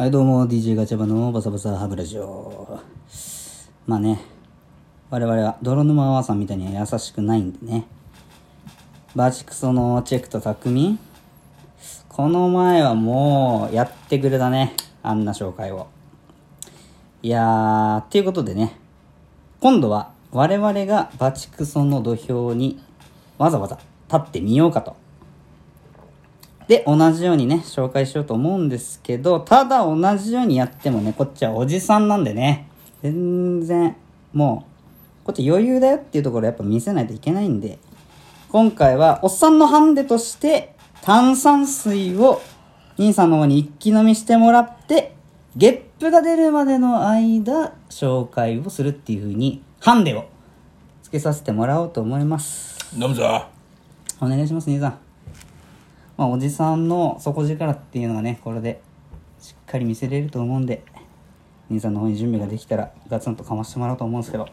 はい、どうも、DJ ガチャバのバサバサハブラジオ。まあね、我々は泥沼アワーさんみたいには優しくないんでね。バチクソのチェックと匠この前はもうやってくれたね。あんな紹介を。いやー、っていうことでね、今度は我々がバチクソの土俵にわざわざ立ってみようかと。で、同じようにね、紹介しようと思うんですけど、ただ同じようにやってもね、こっちはおじさんなんでね、全然、もう、こっち余裕だよっていうところやっぱ見せないといけないんで、今回はおっさんのハンデとして、炭酸水を兄さんの方に一気飲みしてもらって、ゲップが出るまでの間、紹介をするっていう風に、ハンデをつけさせてもらおうと思います。飲むぞお願いします、兄さん。まあ、おじさんの底力っていうのがね、これでしっかり見せれると思うんで、兄さんの方に準備ができたら、ガツンとかましてもらおうと思うんですけど。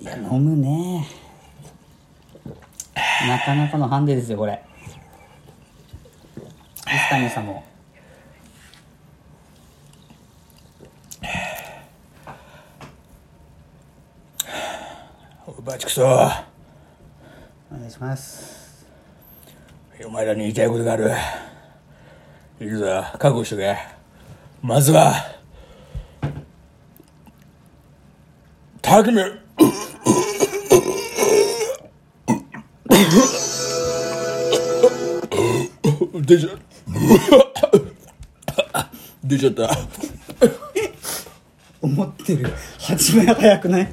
いや、飲むね。なかなかのハンデですよ、これ。水谷さんも。バチクソお願いします。お前らに言いたいことがあるいいぞ覚悟しとけまずは匠出ちゃ出ちゃった思ってる。始めが早くない？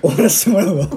終わらせてもらうわ。